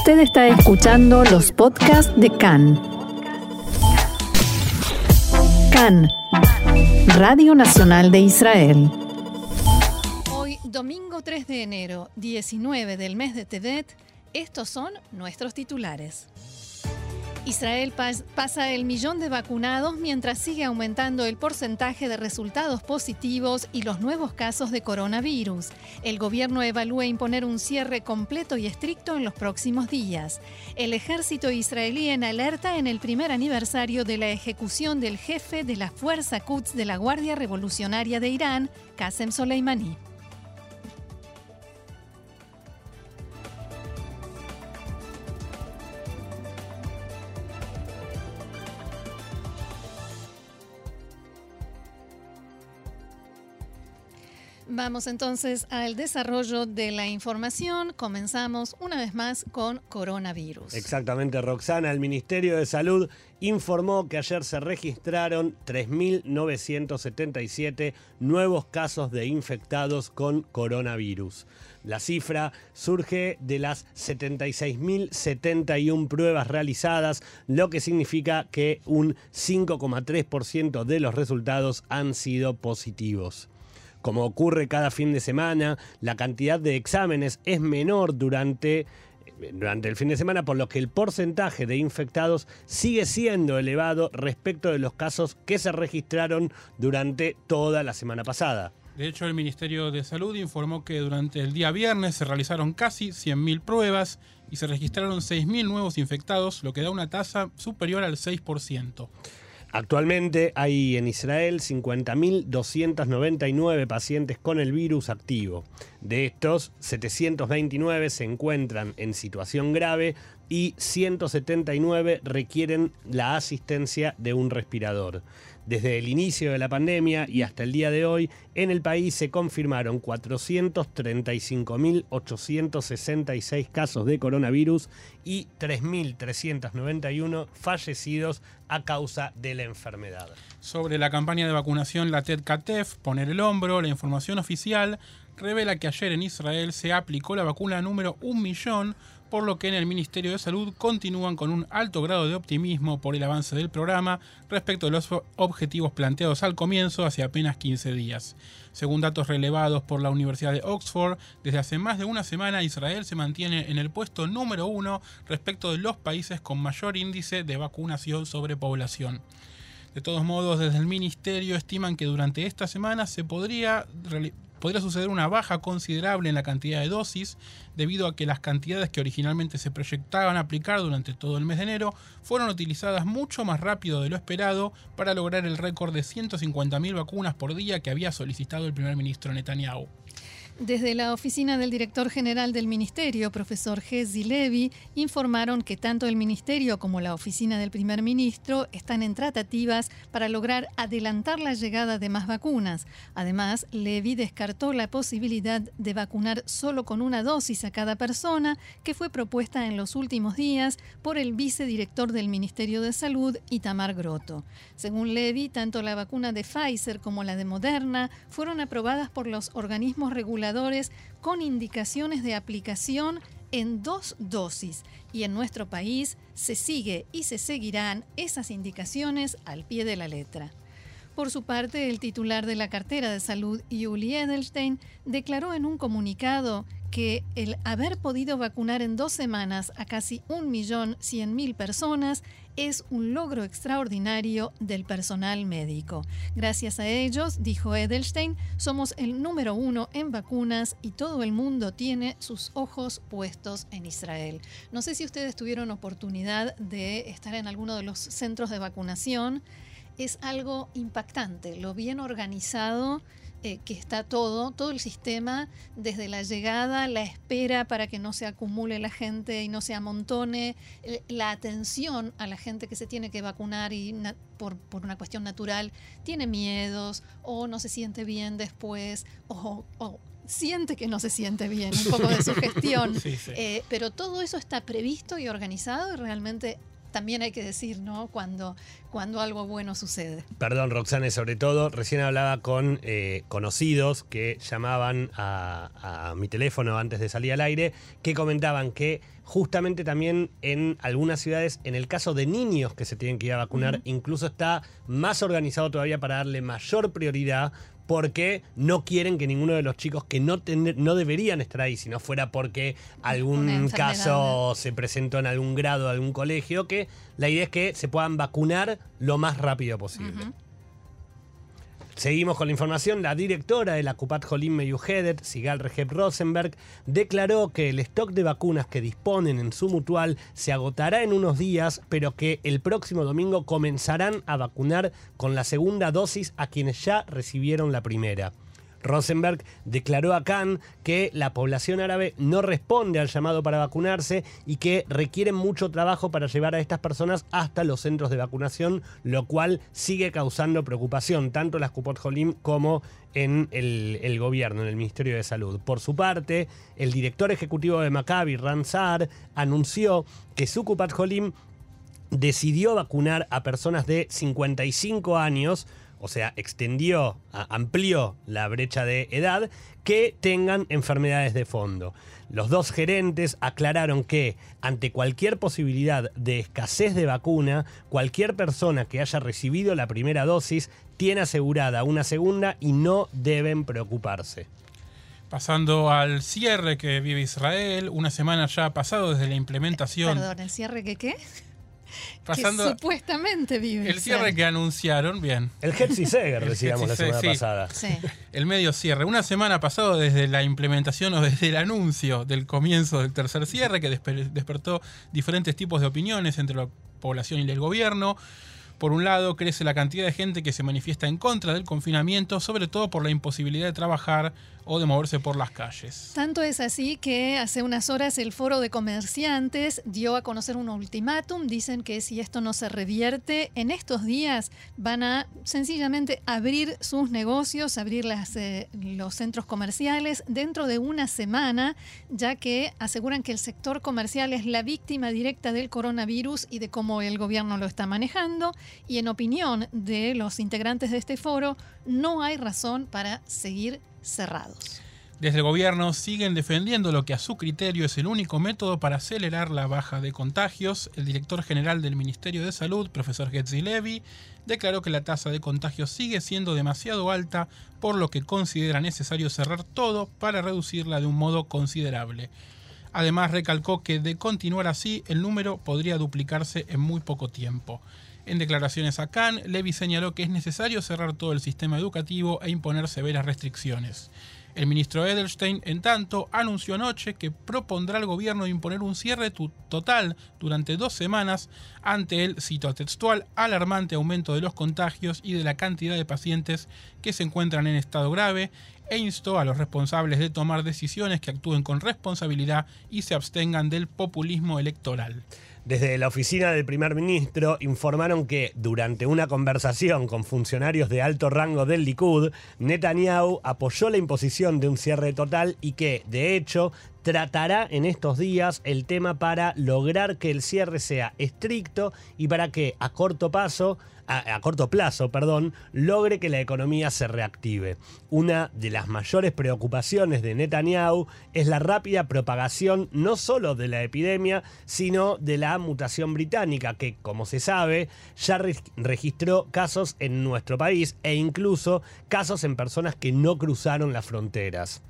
Usted está escuchando los podcasts de CAN. CAN, Radio Nacional de Israel. Hoy, domingo 3 de enero, 19 del mes de Tevet, estos son nuestros titulares. Israel pasa el millón de vacunados mientras sigue aumentando el porcentaje de resultados positivos y los nuevos casos de coronavirus. El gobierno evalúa imponer un cierre completo y estricto en los próximos días. El ejército israelí en alerta en el primer aniversario de la ejecución del jefe de la Fuerza Quds de la Guardia Revolucionaria de Irán, Qasem Soleimani. Vamos entonces al desarrollo de la información. Comenzamos una vez más con coronavirus. Exactamente, Roxana. El Ministerio de Salud informó que ayer se registraron 3.977 nuevos casos de infectados con coronavirus. La cifra surge de las 76.071 pruebas realizadas, lo que significa que un 5,3% de los resultados han sido positivos. Como ocurre cada fin de semana, la cantidad de exámenes es menor durante durante el fin de semana, por lo que el porcentaje de infectados sigue siendo elevado respecto de los casos que se registraron durante toda la semana pasada. De hecho, el Ministerio de Salud informó que durante el día viernes se realizaron casi 100.000 pruebas y se registraron 6.000 nuevos infectados, lo que da una tasa superior al 6%. Actualmente hay en Israel 50.299 pacientes con el virus activo. De estos, 729 se encuentran en situación grave y 179 requieren la asistencia de un respirador. Desde el inicio de la pandemia y hasta el día de hoy, en el país se confirmaron 435.866 casos de coronavirus y 3.391 fallecidos a causa de la enfermedad. Sobre la campaña de vacunación La TED-CATEF, poner el hombro, la información oficial revela que ayer en Israel se aplicó la vacuna número 1 millón por lo que en el Ministerio de Salud continúan con un alto grado de optimismo por el avance del programa respecto de los objetivos planteados al comienzo hace apenas 15 días. Según datos relevados por la Universidad de Oxford, desde hace más de una semana Israel se mantiene en el puesto número uno respecto de los países con mayor índice de vacunación sobre población. De todos modos, desde el Ministerio estiman que durante esta semana se podría podría suceder una baja considerable en la cantidad de dosis, debido a que las cantidades que originalmente se proyectaban aplicar durante todo el mes de enero fueron utilizadas mucho más rápido de lo esperado para lograr el récord de 150.000 vacunas por día que había solicitado el primer ministro Netanyahu. Desde la oficina del director general del ministerio, profesor Gezi Levi, informaron que tanto el ministerio como la oficina del primer ministro están en tratativas para lograr adelantar la llegada de más vacunas. Además, Levi descartó la posibilidad de vacunar solo con una dosis a cada persona, que fue propuesta en los últimos días por el vicedirector del Ministerio de Salud, Itamar Grotto. Según Levi, tanto la vacuna de Pfizer como la de Moderna fueron aprobadas por los organismos reguladores con indicaciones de aplicación en dos dosis y en nuestro país se sigue y se seguirán esas indicaciones al pie de la letra. Por su parte, el titular de la cartera de salud, Yuli Edelstein, declaró en un comunicado que el haber podido vacunar en dos semanas a casi 1.100.000 personas es un logro extraordinario del personal médico. Gracias a ellos, dijo Edelstein, somos el número uno en vacunas y todo el mundo tiene sus ojos puestos en Israel. No sé si ustedes tuvieron oportunidad de estar en alguno de los centros de vacunación. Es algo impactante, lo bien organizado eh, que está todo, todo el sistema, desde la llegada, la espera para que no se acumule la gente y no se amontone, la atención a la gente que se tiene que vacunar y por, una cuestión natural tiene miedos o no se siente bien después o, siente que no se siente bien, un poco de sugestión. Eh, pero todo eso está previsto y organizado y realmente también hay que decir, ¿no? Cuando, cuando algo bueno sucede. Perdón, Roxane, sobre todo, recién hablaba con eh, conocidos que llamaban a, a mi teléfono antes de salir al aire, que comentaban que justamente también en algunas ciudades, en el caso de niños que se tienen que ir a vacunar, incluso está más organizado todavía para darle mayor prioridad porque no quieren que ninguno de los chicos que no, no deberían estar ahí, si no fuera porque algún caso se presentó en algún grado, algún colegio, que la idea es que se puedan vacunar lo más rápido posible. Seguimos con la información. La directora de la Kupat Jolim Meyuhedet, Sigal Recep Rosenberg, declaró que el stock de vacunas que disponen en su mutual se agotará en unos días, pero que el próximo domingo comenzarán a vacunar con la segunda dosis a quienes ya recibieron la primera. Rosenberg declaró a Khan que la población árabe no responde al llamado para vacunarse y que requieren mucho trabajo para llevar a estas personas hasta los centros de vacunación, lo cual sigue causando preocupación, tanto en las Kupot Jolim como en el, gobierno, en el Ministerio de Salud. Por su parte, el director ejecutivo de Maccabi, Ransar, anunció que su Kupot Jolim decidió vacunar a personas de 55 años o sea, extendió, amplió la brecha de edad, que tengan enfermedades de fondo. Los dos gerentes aclararon que ante cualquier posibilidad de escasez de vacuna, cualquier persona que haya recibido la primera dosis tiene asegurada una segunda y no deben preocuparse. Pasando al cierre que vive Israel, una semana ya ha pasado desde la implementación. Perdón, ¿el cierre que qué? Pasando que supuestamente vive. El cierre que anunciaron, bien. El Hetzi Seger, decíamos la semana pasada. El medio cierre. Una semana pasado desde la implementación o desde el anuncio del comienzo del tercer cierre, que despertó diferentes tipos de opiniones entre la población y el gobierno. Por un lado, crece la cantidad de gente que se manifiesta en contra del confinamiento, sobre todo por la imposibilidad de trabajar o de moverse por las calles. Tanto es así que hace unas horas el foro de comerciantes dio a conocer un ultimátum. Dicen que si esto no se revierte, en estos días van a sencillamente abrir sus negocios, abrir eh, los centros comerciales dentro de una semana, ya que aseguran que el sector comercial es la víctima directa del coronavirus y de cómo el gobierno lo está manejando. Y en opinión de los integrantes de este foro, no hay razón para seguir cerrados. Desde el gobierno siguen defendiendo lo que a su criterio es el único método para acelerar la baja de contagios. El director general del Ministerio de Salud, profesor Getzi Levy, declaró que la tasa de contagios sigue siendo demasiado alta, por lo que considera necesario cerrar todo para reducirla de un modo considerable. Además, recalcó que de continuar así, el número podría duplicarse en muy poco tiempo. En declaraciones a Cannes, Levy señaló que es necesario cerrar todo el sistema educativo e imponer severas restricciones. El ministro Edelstein, en tanto, anunció anoche que propondrá al gobierno imponer un cierre total durante dos semanas ante el, cito textual, alarmante aumento de los contagios y de la cantidad de pacientes que se encuentran en estado grave e instó a los responsables de tomar decisiones que actúen con responsabilidad y se abstengan del populismo electoral. Desde la oficina del primer ministro informaron que durante una conversación con funcionarios de alto rango del Likud, Netanyahu apoyó la imposición de un cierre total y que, de hecho, tratará en estos días el tema para lograr que el cierre sea estricto y para que a corto paso a, corto plazo, perdón, logre que la economía se reactive. Una de las mayores preocupaciones de Netanyahu es la rápida propagación no solo de la epidemia, sino de la mutación británica, que, como se sabe, ya registró casos en nuestro país e incluso casos en personas que no cruzaron las fronteras.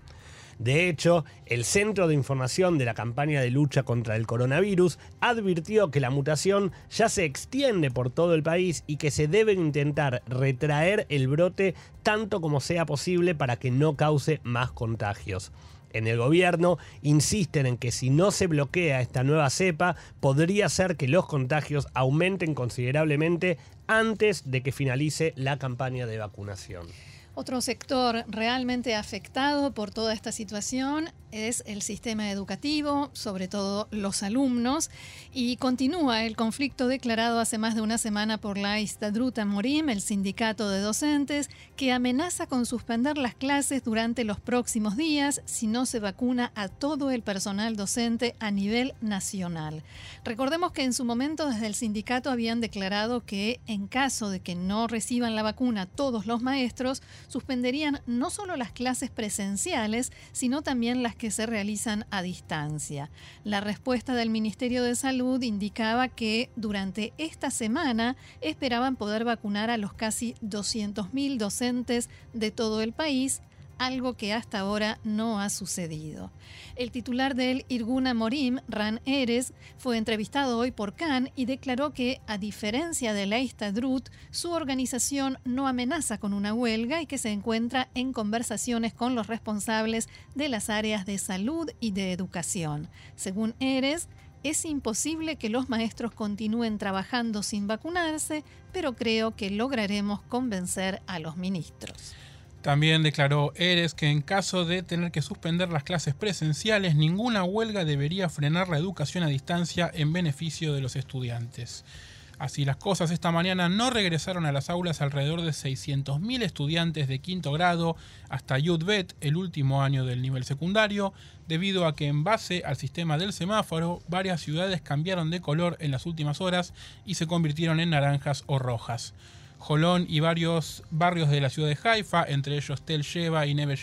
De hecho, el Centro de Información de la campaña de lucha contra el coronavirus advirtió que la mutación ya se extiende por todo el país y que se debe intentar retraer el brote tanto como sea posible para que no cause más contagios en el gobierno insisten en que si no se bloquea esta nueva cepa, podría ser que los contagios aumenten considerablemente antes de que finalice la campaña de vacunación. Otro sector realmente afectado por toda esta situación es el sistema educativo, sobre todo los alumnos, y continúa el conflicto declarado hace más de una semana por la Istadruta Morim, el sindicato de docentes, que amenaza con suspender las clases durante los próximos días si no se vacuna a todo el personal docente a nivel nacional. Recordemos que en su momento desde el sindicato habían declarado que en caso de que no reciban la vacuna todos los maestros, suspenderían no solo las clases presenciales, sino también las que se realizan a distancia. La respuesta del Ministerio de Salud indicaba que durante esta semana esperaban poder vacunar a los casi 200.000 docentes de todo el país algo que hasta ahora no ha sucedido. El titular del Irguna Morim, Ran Eres, fue entrevistado hoy por Khan y declaró que, a diferencia de la Drut, su organización no amenaza con una huelga y que se encuentra en conversaciones con los responsables de las áreas de salud y de educación. Según Eres, es imposible que los maestros continúen trabajando sin vacunarse, pero creo que lograremos convencer a los ministros. También declaró Eres que en caso de tener que suspender las clases presenciales, ninguna huelga debería frenar la educación a distancia en beneficio de los estudiantes. Así las cosas, esta mañana no regresaron a las aulas alrededor de 600.000 estudiantes de quinto grado hasta Yudbet, el último año del nivel secundario, debido a que en base al sistema del semáforo, varias ciudades cambiaron de color en las últimas horas y se convirtieron en naranjas o rojas. Jolón y varios barrios de la ciudad de Haifa, entre ellos Tel Sheva y Neve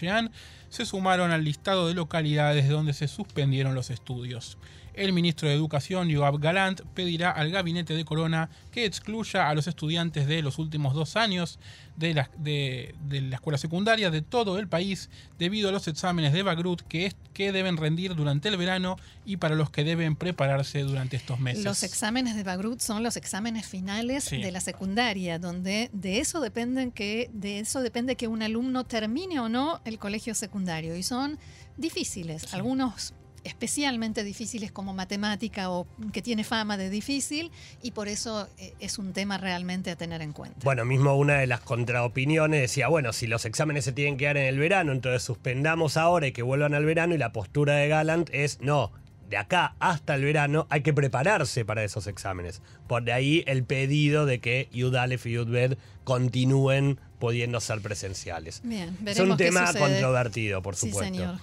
se sumaron al listado de localidades donde se suspendieron los estudios el ministro de Educación, Yoav Galant, pedirá al gabinete de Corona que excluya a los estudiantes de los últimos dos años de la, de, la escuela secundaria de todo el país debido a los exámenes de Bagrut que, que deben rendir durante el verano y para los que deben prepararse durante estos meses. Los exámenes de Bagrut son los exámenes finales de la secundaria, donde de eso, dependen que, de eso depende que un alumno termine o no el colegio secundario y son difíciles. Algunos especialmente difíciles como matemática o que tiene fama de difícil y por eso eh, es un tema realmente a tener en cuenta. Bueno, mismo una de las contraopiniones decía, bueno, si los exámenes se tienen que dar en el verano, entonces suspendamos ahora y que vuelvan al verano y la postura de Gallant es, no, de acá hasta el verano hay que prepararse para esos exámenes. Por de ahí el pedido de que Yudalef y Yudbed continúen pudiendo ser presenciales. Bien, es un tema controvertido, por supuesto. Sí, señor.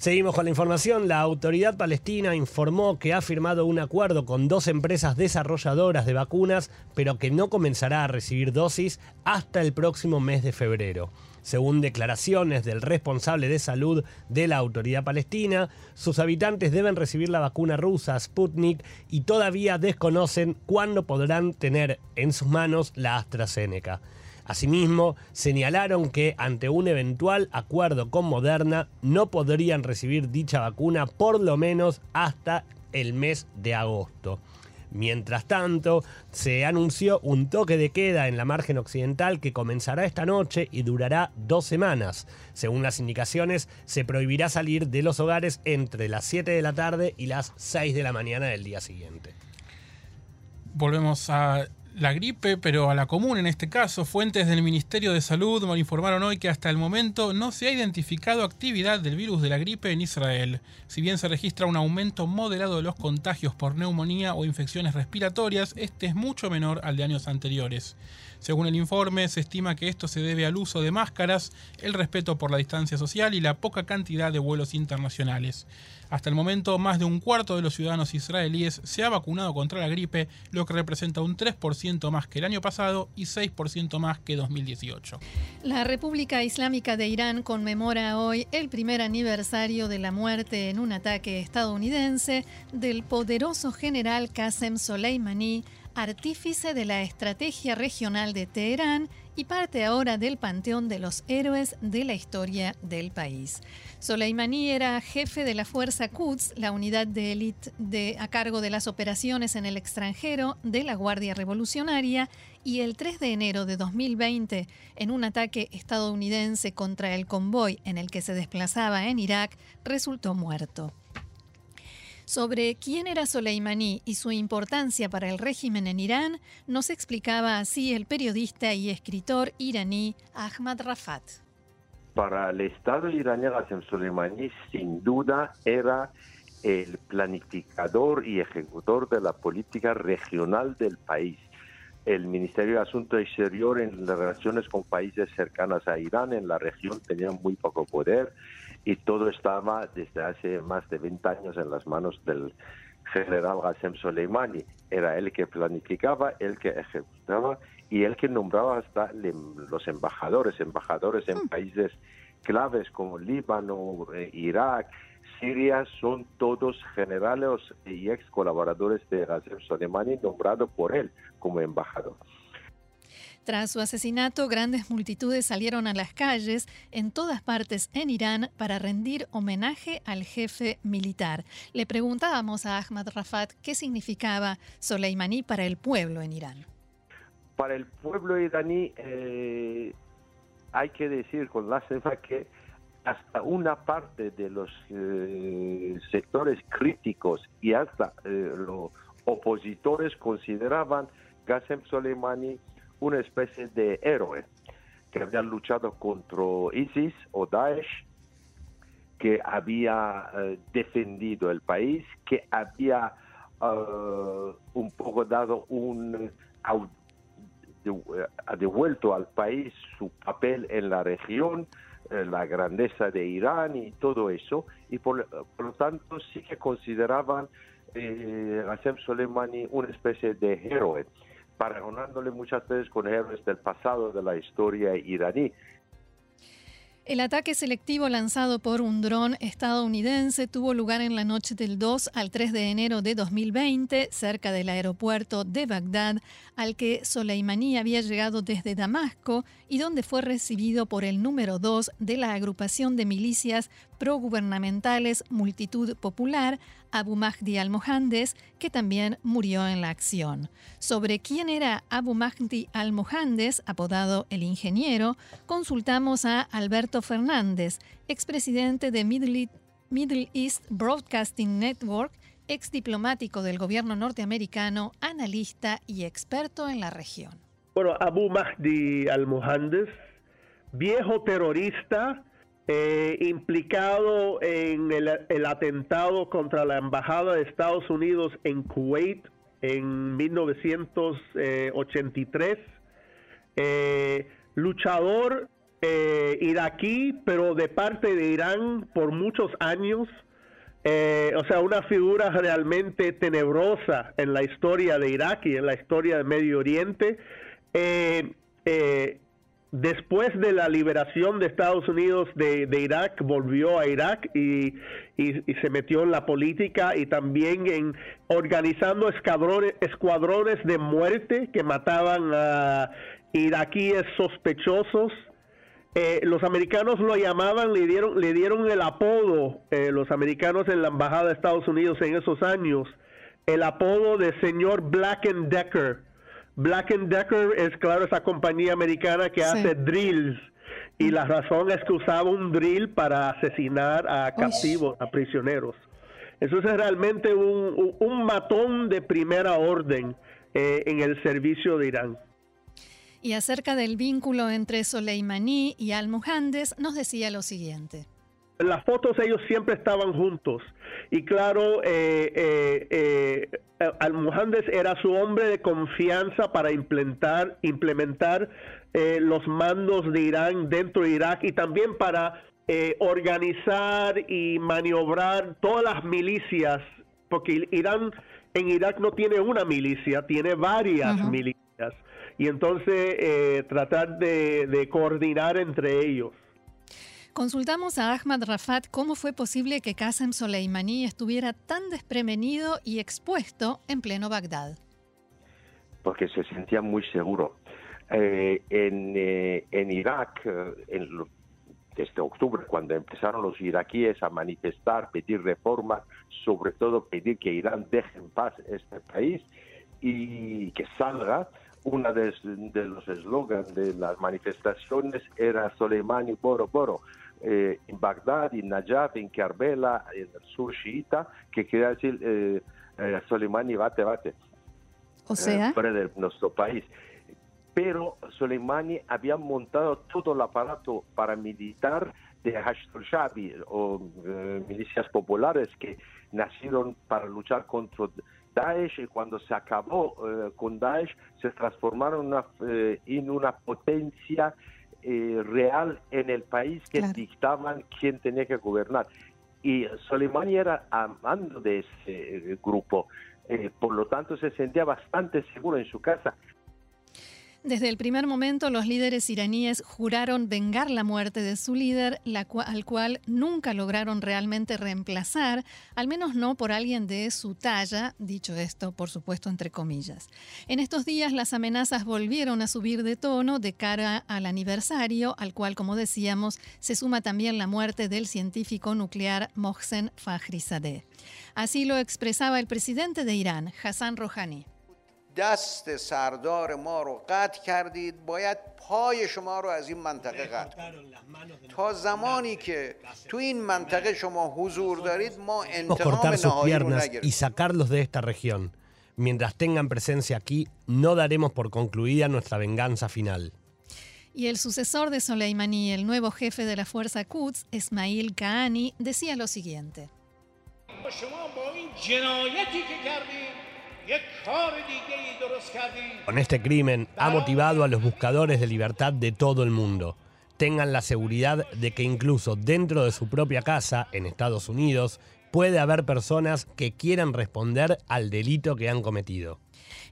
Seguimos con la información. La autoridad palestina informó que ha firmado un acuerdo con dos empresas desarrolladoras de vacunas, pero que no comenzará a recibir dosis hasta el próximo mes de febrero. Según declaraciones del responsable de salud de la autoridad palestina, sus habitantes deben recibir la vacuna rusa Sputnik y todavía desconocen cuándo podrán tener en sus manos la AstraZeneca. Asimismo, señalaron que ante un eventual acuerdo con Moderna no podrían recibir dicha vacuna por lo menos hasta el mes de agosto. Mientras tanto, se anunció un toque de queda en la margen occidental que comenzará esta noche y durará dos semanas. Según las indicaciones, se prohibirá salir de los hogares entre las 7 de la tarde y las 6 de la mañana del día siguiente. Volvemos a la gripe, pero a la común en este caso. Fuentes del Ministerio de Salud me informaron hoy que hasta el momento no se ha identificado actividad del virus de la gripe en Israel. Si bien se registra un aumento moderado de los contagios por neumonía o infecciones respiratorias, este es mucho menor al de años anteriores. Según el informe, se estima que esto se debe al uso de máscaras, el respeto por la distancia social y la poca cantidad de vuelos internacionales. Hasta el momento, más de un cuarto de los ciudadanos israelíes se ha vacunado contra la gripe, lo que representa un 3% más que el año pasado y 6% más que 2018. La República Islámica de Irán conmemora hoy el primer aniversario de la muerte en un ataque estadounidense del poderoso general Qasem Soleimani, artífice de la estrategia regional de Teherán y parte ahora del panteón de los héroes de la historia del país. Soleimani era jefe de la Fuerza Quds, la unidad de élite a cargo de las operaciones en el extranjero de la Guardia Revolucionaria, y el 3 de enero de 2020, en un ataque estadounidense contra el convoy en el que se desplazaba en Irak, resultó muerto. Sobre quién era Soleimani y su importancia para el régimen en Irán, nos explicaba así el periodista y escritor iraní Ahmad Rafat. Para el Estado iraní, Qasem Soleimani sin duda era el planificador y ejecutor de la política regional del país. El Ministerio de Asuntos Exteriores en las relaciones con países cercanos a Irán en la región tenía muy poco poder y todo estaba desde hace más de 20 años en las manos del general Qasem Soleimani. Era él que planificaba, él que ejecutaba y él que nombraba hasta los embajadores, embajadores en países claves como Líbano, eh, Irak, Siria, son todos generales y ex colaboradores de Qasem Soleimani nombrados por él como embajador. Tras su asesinato, grandes multitudes salieron a las calles en todas partes en Irán para rendir homenaje al jefe militar. Le preguntábamos a Ahmad Rafat qué significaba Soleimani para el pueblo en Irán. Para el pueblo iraní eh, hay que decir con la cefa que hasta una parte de los eh, sectores críticos y hasta eh, los opositores consideraban Qasem Soleimani una especie de héroe que había luchado contra ISIS o Daesh, que había eh, defendido el país, que había eh, un poco dado un ha devuelto al país su papel en la región, eh, la grandeza de Irán y todo eso, y por, lo tanto sí que consideraban eh, a Soleimani una especie de héroe paragonándole muchas veces con héroes del pasado de la historia iraní. El ataque selectivo lanzado por un dron estadounidense tuvo lugar en la noche del 2 al 3 de enero de 2020 cerca del aeropuerto de Bagdad, al que Soleimani había llegado desde Damasco y donde fue recibido por el número 2 de la agrupación de milicias progubernamentales Multitud Popular, Abu Mahdi al-Mohandes, que también murió en la acción. Sobre quién era Abu Mahdi al-Mohandes, apodado el ingeniero, consultamos a Alberto Fernández, expresidente de Middle East Broadcasting Network, ex diplomático del gobierno norteamericano, analista y experto en la región. Bueno, Abu Mahdi al-Mohandes, viejo terrorista, eh, implicado en el, atentado contra la Embajada de Estados Unidos en Kuwait en 1983. Eh, luchador eh, iraquí, pero de parte de Irán por muchos años. o sea, una figura realmente tenebrosa en la historia de Irak y en la historia del Medio Oriente. Después de la liberación de Estados Unidos de, Irak, volvió a Irak y, se metió en la política y también en organizando escuadrones, de muerte que mataban a iraquíes sospechosos. Eh, los americanos lo llamaban, le dieron, le dieron el apodo, eh, los americanos en la embajada de Estados Unidos en esos años, el apodo de señor Black and Decker Black Decker es, claro, esa compañía americana que hace drills. Y la razón es que usaba un drill para asesinar a captivos, a prisioneros. Eso es realmente un, matón de primera orden eh, en el servicio de Irán. Y acerca del vínculo entre Soleimani y Al-Muhandes, nos decía lo siguiente. Las fotos ellos siempre estaban juntos. Y claro, eh, eh, eh, Al-Muhandes era su hombre de confianza para implementar, implementar los mandos de Irán dentro de Irak y también para organizar y maniobrar todas las milicias, porque Irán en Irak no tiene una milicia, tiene varias milicias. Y entonces tratar de coordinar entre ellos. Consultamos a Ahmad Rafat cómo fue posible que Qasem Soleimani estuviera tan desprevenido y expuesto en pleno Bagdad. Porque se sentía muy seguro. Eh, en, eh, en, Irak, eh, desde octubre, cuando empezaron los iraquíes a manifestar, pedir reformas, sobre todo pedir que Irán deje en paz este país y que salga, uno de, los eslogans de las manifestaciones era Soleimani Boro Boro, eh, en Bagdad, en Najaf, en Karbela, en el sur chiita, que quería decir eh, eh, Soleimani bate bate. O sea. fuera de nuestro país. pero Soleimani había montado todo el aparato paramilitar de Hashd shabi o eh, milicias populares que nacieron para luchar contra Daesh y cuando se acabó eh, con Daesh se transformaron eh, en una potencia real en el país que dictaban quién tenía que gobernar. Y Soleimani era amando de ese grupo, por lo tanto se sentía bastante seguro en su casa. Desde el primer momento, los líderes iraníes juraron vengar la muerte de su líder, al cual nunca lograron realmente reemplazar, al menos no por alguien de su talla, dicho esto, por supuesto, entre comillas. En estos días, las amenazas volvieron a subir de tono de cara al aniversario, al cual, como decíamos, se suma también la muerte del científico nuclear Mohsen Fakhrizadeh. Así lo expresaba el presidente de Irán, Hassan Rouhani. دست سردار ما رو قطع کردید باید پای شما رو از این منطقه قطع تا زمانی که تو این منطقه شما حضور دارید ما انتقام نهایی رو y sacarlos de esta región. Mientras tengan presencia aquí, no daremos por concluida nuestra venganza final. Y el sucesor de Soleimani, el nuevo jefe de la fuerza Quds, Ismail Kahani, decía lo siguiente. Con este crimen ha motivado a los buscadores de libertad de todo el mundo. Tengan la seguridad de que incluso dentro de su propia casa, en Estados Unidos, puede haber personas que quieran responder al delito que han cometido.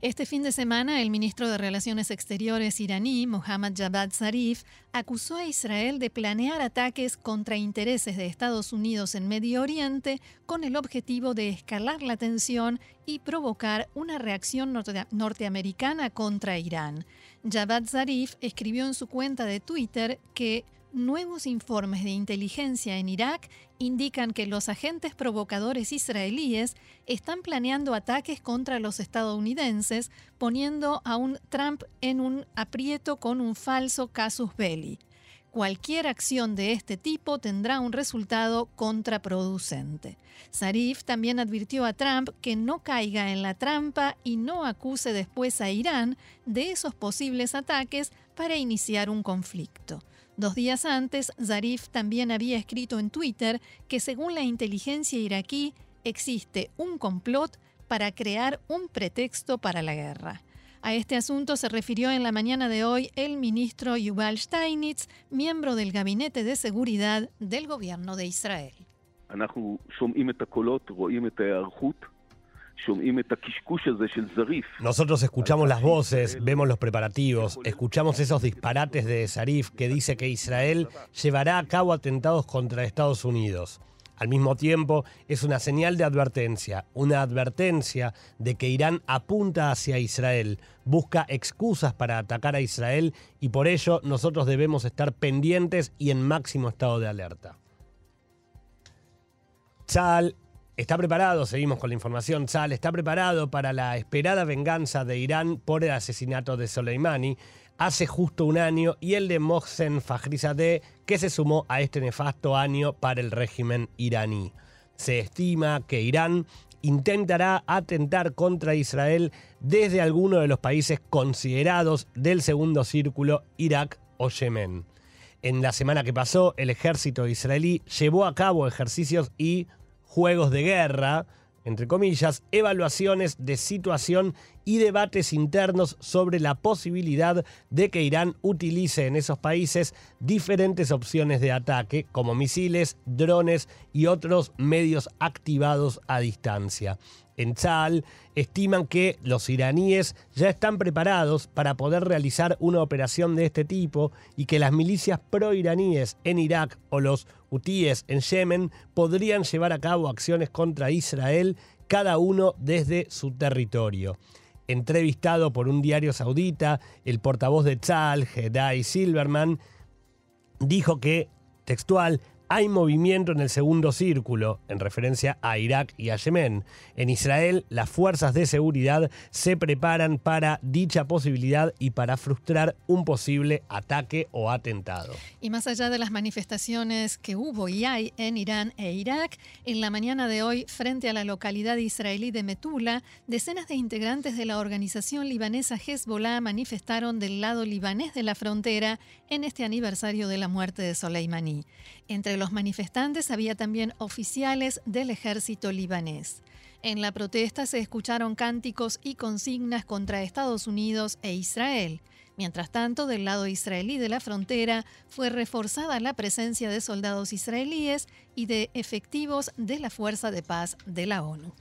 Este fin de semana, el ministro de Relaciones Exteriores iraní, Mohammad Javad Zarif, acusó a Israel de planear ataques contra intereses de Estados Unidos en Medio Oriente con el objetivo de escalar la tensión y provocar una reacción norteamericana contra Irán. Javad Zarif escribió en su cuenta de Twitter que Nuevos informes de inteligencia en Irak indican que los agentes provocadores israelíes están planeando ataques contra los estadounidenses, poniendo a un Trump en un aprieto con un falso casus belli. Cualquier acción de este tipo tendrá un resultado contraproducente. Zarif también advirtió a Trump que no caiga en la trampa y no acuse después a Irán de esos posibles ataques para iniciar un conflicto. Dos días antes, Zarif también había escrito en Twitter que según la inteligencia iraquí existe un complot para crear un pretexto para la guerra. A este asunto se refirió en la mañana de hoy el ministro Yuval Steinitz, miembro del Gabinete de Seguridad del Gobierno de Israel. Nosotros escuchamos las voces, vemos los preparativos, escuchamos esos disparates de Zarif que dice que Israel llevará a cabo atentados contra Estados Unidos. Al mismo tiempo, es una señal de advertencia, una advertencia de que Irán apunta hacia Israel, busca excusas para atacar a Israel y por ello nosotros debemos estar pendientes y en máximo estado de alerta. Chal está preparado, seguimos con la información, Sal está preparado para la esperada venganza de Irán por el asesinato de Soleimani hace justo un año y el de Mohsen Fakhrizadeh que se sumó a este nefasto año para el régimen iraní. Se estima que Irán intentará atentar contra Israel desde alguno de los países considerados del segundo círculo, Irak o Yemen. En la semana que pasó, el ejército israelí llevó a cabo ejercicios y juegos de guerra, entre comillas, evaluaciones de situación y debates internos sobre la posibilidad de que Irán utilice en esos países diferentes opciones de ataque, como misiles, drones y otros medios activados a distancia en Tzal estiman que los iraníes ya están preparados para poder realizar una operación de este tipo y que las milicias pro-iraníes en Irak o los hutíes en Yemen podrían llevar a cabo acciones contra Israel, cada uno desde su territorio. Entrevistado por un diario saudita, el portavoz de Tzal, Hedai Silverman, dijo que, textual, hay movimiento en el segundo círculo, en referencia a Irak y a Yemen. En Israel, las fuerzas de seguridad se preparan para dicha posibilidad y para frustrar un posible ataque o atentado. Y más allá de las manifestaciones que hubo y hay en Irán e Irak, en la mañana de hoy, frente a la localidad israelí de Metula, decenas de integrantes de la organización libanesa Hezbollah manifestaron del lado libanés de la frontera en este aniversario de la muerte de Soleimani. Entre los manifestantes había también oficiales del ejército libanés. En la protesta se escucharon cánticos y consignas contra Estados Unidos e Israel. Mientras tanto, del lado israelí de la frontera fue reforzada la presencia de soldados israelíes y de efectivos de la Fuerza de Paz de la ONU.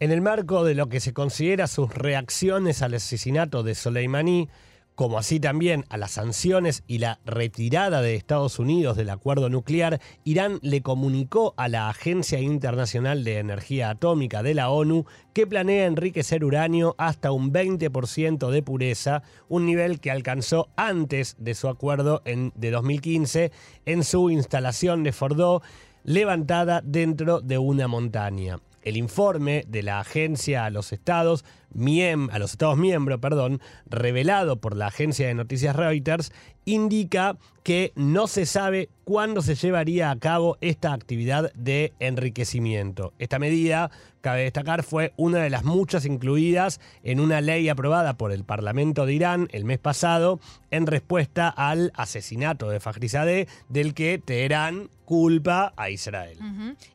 En el marco de lo que se considera sus reacciones al asesinato de Soleimani, como así también a las sanciones y la retirada de Estados Unidos del acuerdo nuclear, Irán le comunicó a la Agencia Internacional de Energía Atómica de la ONU que planea enriquecer uranio hasta un 20% de pureza, un nivel que alcanzó antes de su acuerdo en, de 2015 en su instalación de Fordo, levantada dentro de una montaña el informe de la agencia a los estados, a los estados miembros, perdón, revelado por la agencia de noticias Reuters, indica que no se sabe cuándo se llevaría a cabo esta actividad de enriquecimiento. Esta medida, cabe destacar, fue una de las muchas incluidas en una ley aprobada por el Parlamento de Irán el mes pasado en respuesta al asesinato de Fajrizadeh, del que Teherán culpa a Israel.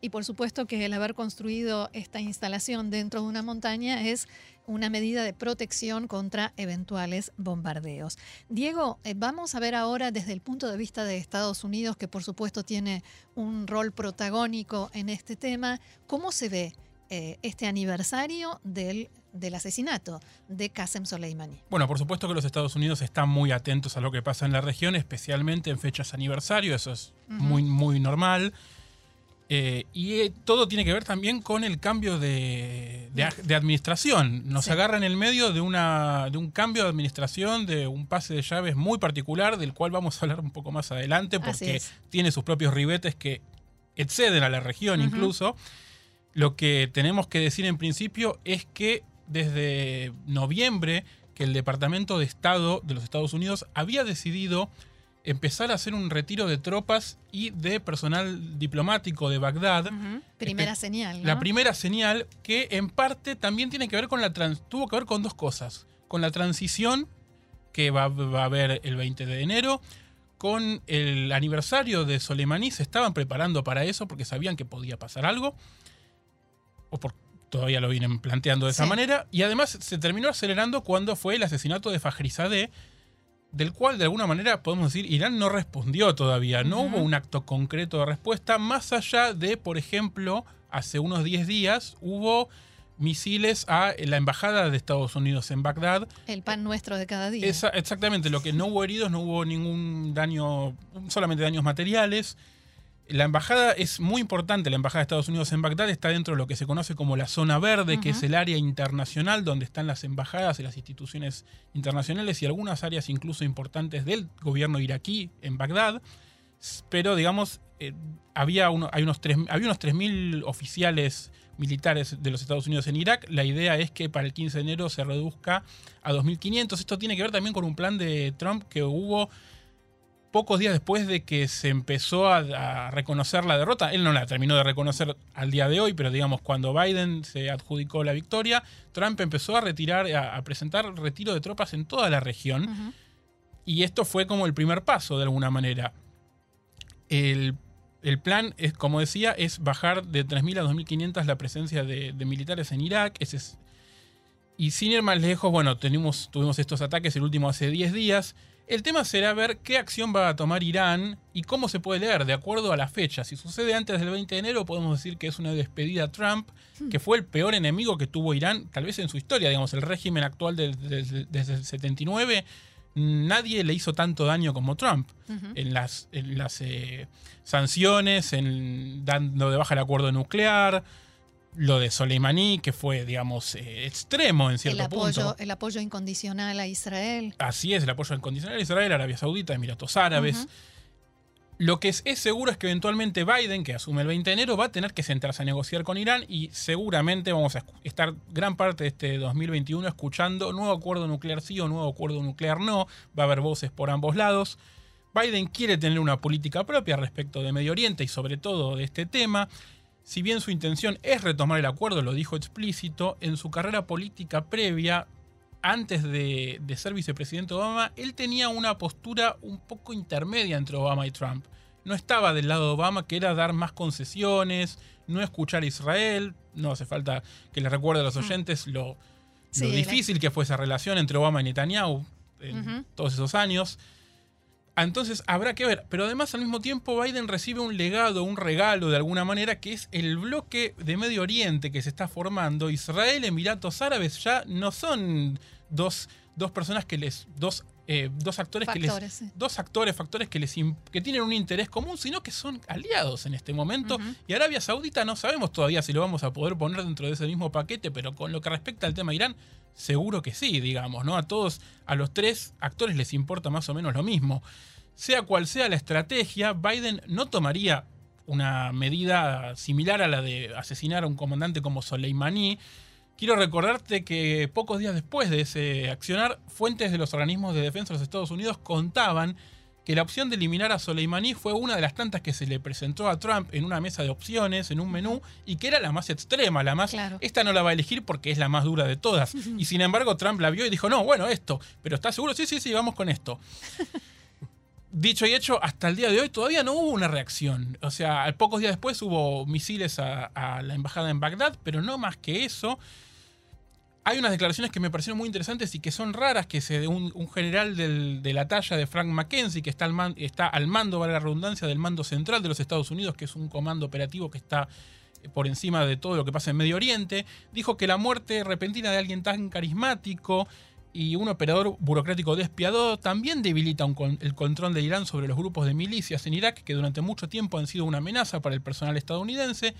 Y por supuesto que el haber construido esta instalación dentro de una montaña es una medida de protección contra eventuales bombardeos. Diego, eh, vamos a ver ahora desde el punto de vista de Estados Unidos, que por supuesto tiene un rol protagónico en este tema, cómo se ve eh, este aniversario del, del, asesinato de Qasem Soleimani. Bueno, por supuesto que los Estados Unidos están muy atentos a lo que pasa en la región, especialmente en fechas aniversario, eso es muy, muy normal. Eh, y eh, todo tiene que ver también con el cambio de, administración. Nos agarra en el medio de, una, de un cambio de administración, de un pase de llaves muy particular, del cual vamos a hablar un poco más adelante, porque tiene sus propios ribetes que exceden a la región incluso. Lo que tenemos que decir en principio es que desde noviembre que el Departamento de Estado de los Estados Unidos había decidido empezar a hacer un retiro de tropas y de personal diplomático de Bagdad. Primera señal. La primera señal que en parte también tiene que ver con la tuvo que ver con dos cosas. Con la transición que va, a haber el 20 de enero, con el aniversario de Soleimani, se estaban preparando para eso porque sabían que podía pasar algo, o por, todavía lo vienen planteando de esa manera, y además se terminó acelerando cuando fue el asesinato de Fajrizadeh, del cual de alguna manera podemos decir Irán no respondió todavía, no hubo un acto concreto de respuesta, más allá de, por ejemplo, hace unos 10 días hubo misiles a la embajada de Estados Unidos en Bagdad. El pan nuestro de cada día. exactamente, lo que no hubo heridos, no hubo ningún daño, solamente daños materiales. La embajada es muy importante, la embajada de Estados Unidos en Bagdad está dentro de lo que se conoce como la zona verde, que es el área internacional donde están las embajadas y las instituciones internacionales y algunas áreas incluso importantes del gobierno iraquí en Bagdad. Pero digamos, eh, había, uno, hay unos había unos 3.000 oficiales militares de los Estados Unidos en Irak. La idea es que para el 15 de enero se reduzca a 2.500. Esto tiene que ver también con un plan de Trump que hubo pocos días después de que se empezó a, reconocer la derrota, él no la terminó de reconocer al día de hoy, pero digamos, cuando Biden se adjudicó la victoria, Trump empezó a retirar, a, presentar retiro de tropas en toda la región. Y esto fue como el primer paso, de alguna manera. El, plan, es, como decía, es bajar de 3.000 a 2.500 la presencia de, militares en Irak. Ese es, y sin ir más lejos, bueno, tenemos, tuvimos estos ataques, el último hace 10 días. El tema será ver qué acción va a tomar Irán y cómo se puede leer de acuerdo a la fecha. Si sucede antes del 20 de enero, podemos decir que es una despedida a Trump, hmm. que fue el peor enemigo que tuvo Irán, tal vez en su historia. Digamos, el régimen actual desde el 79, nadie le hizo tanto daño como Trump. En las, las eh, sanciones, en dando de baja el acuerdo nuclear lo de Soleimani, que fue, digamos, eh, extremo en cierto el apoyo, punto. El apoyo incondicional a Israel. Así es, el apoyo incondicional a Israel, Arabia Saudita, Emiratos Árabes. Lo que es, es, seguro es que eventualmente Biden, que asume el 20 de enero, va a tener que sentarse a negociar con Irán y seguramente vamos a estar gran parte de este 2021 escuchando nuevo acuerdo nuclear sí o nuevo acuerdo nuclear no. Va a haber voces por ambos lados. Biden quiere tener una política propia respecto de Medio Oriente y sobre todo de este tema. Si bien su intención es retomar el acuerdo, lo dijo explícito, en su carrera política previa antes de, ser vicepresidente Obama, él tenía una postura un poco intermedia entre Obama y Trump. No estaba del lado de Obama, que era dar más concesiones, no escuchar a Israel. No hace falta que le recuerde a los mm. oyentes lo, difícil que fue esa relación entre Obama y Netanyahu en todos esos años. Entonces habrá que ver, pero además al mismo tiempo Biden recibe un legado, un regalo de alguna manera, que es el bloque de Medio Oriente que se está formando. Israel, Emiratos Árabes ya no son dos, dos personas que les... Dos, eh, dos actores que les, dos actores factores que les que tienen un interés común sino que son aliados en este momento. Y Arabia Saudita no sabemos todavía si lo vamos a poder poner dentro de ese mismo paquete pero con lo que respecta al tema Irán seguro que sí digamos no a todos a los tres actores les importa más o menos lo mismo. Sea cual sea la estrategia, Biden no tomaría una medida similar a la de asesinar a un comandante como Soleimani. Quiero recordarte que pocos días después de ese accionar, fuentes de los organismos de defensa de los Estados Unidos contaban que la opción de eliminar a Soleimani fue una de las tantas que se le presentó a Trump en una mesa de opciones, en un menú, y que era la más extrema, la más... Esta no la va a elegir porque es la más dura de todas. Y sin embargo Trump la vio y dijo, no, bueno, esto, pero ¿estás seguro? Sí, sí, sí, vamos con esto. Dicho y hecho, hasta el día de hoy todavía no hubo una reacción. O sea, pocos días después hubo misiles a, la embajada en Bagdad, pero no más que eso. Hay unas declaraciones que me parecieron muy interesantes y que son raras, que un, general de la talla de Frank McKenzie, que está al, está al mando, vale la redundancia, del mando central de los Estados Unidos, que es un comando operativo que está por encima de todo lo que pasa en Medio Oriente, dijo que la muerte repentina de alguien tan carismático y un operador burocrático despiadado también debilita el control de Irán sobre los grupos de milicias en Irak que durante mucho tiempo han sido una amenaza para el personal estadounidense,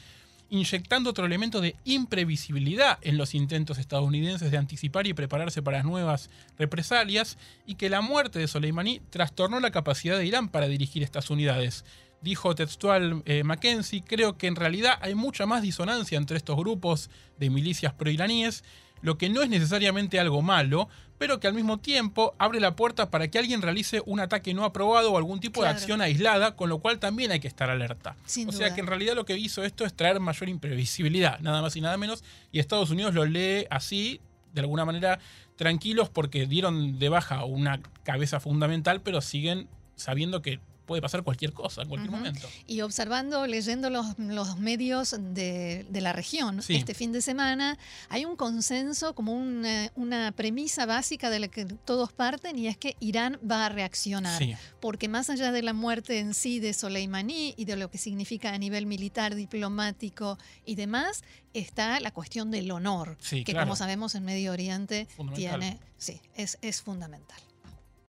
inyectando otro elemento de imprevisibilidad en los intentos estadounidenses de anticipar y prepararse para nuevas represalias, y que la muerte de Soleimani trastornó la capacidad de Irán para dirigir estas unidades. Dijo textual eh, Mackenzie, creo que en realidad hay mucha más disonancia entre estos grupos de milicias proiraníes lo que no es necesariamente algo malo, pero que al mismo tiempo abre la puerta para que alguien realice un ataque no aprobado o algún tipo de acción aislada, con lo cual también hay que estar alerta. o sea que en realidad lo que hizo esto es traer mayor imprevisibilidad, nada más y nada menos, y Estados Unidos lo lee así, de alguna manera tranquilos porque dieron de baja una cabeza fundamental, pero siguen sabiendo que puede pasar cualquier cosa en cualquier momento. Y observando, leyendo los, medios de, la región este fin de semana, hay un consenso, como una, una, premisa básica de la que todos parten, y es que Irán va a reaccionar. Porque más allá de la muerte en sí de Soleimani y de lo que significa a nivel militar, diplomático y demás, está la cuestión del honor, que como sabemos en Medio Oriente tiene, sí, es, es fundamental.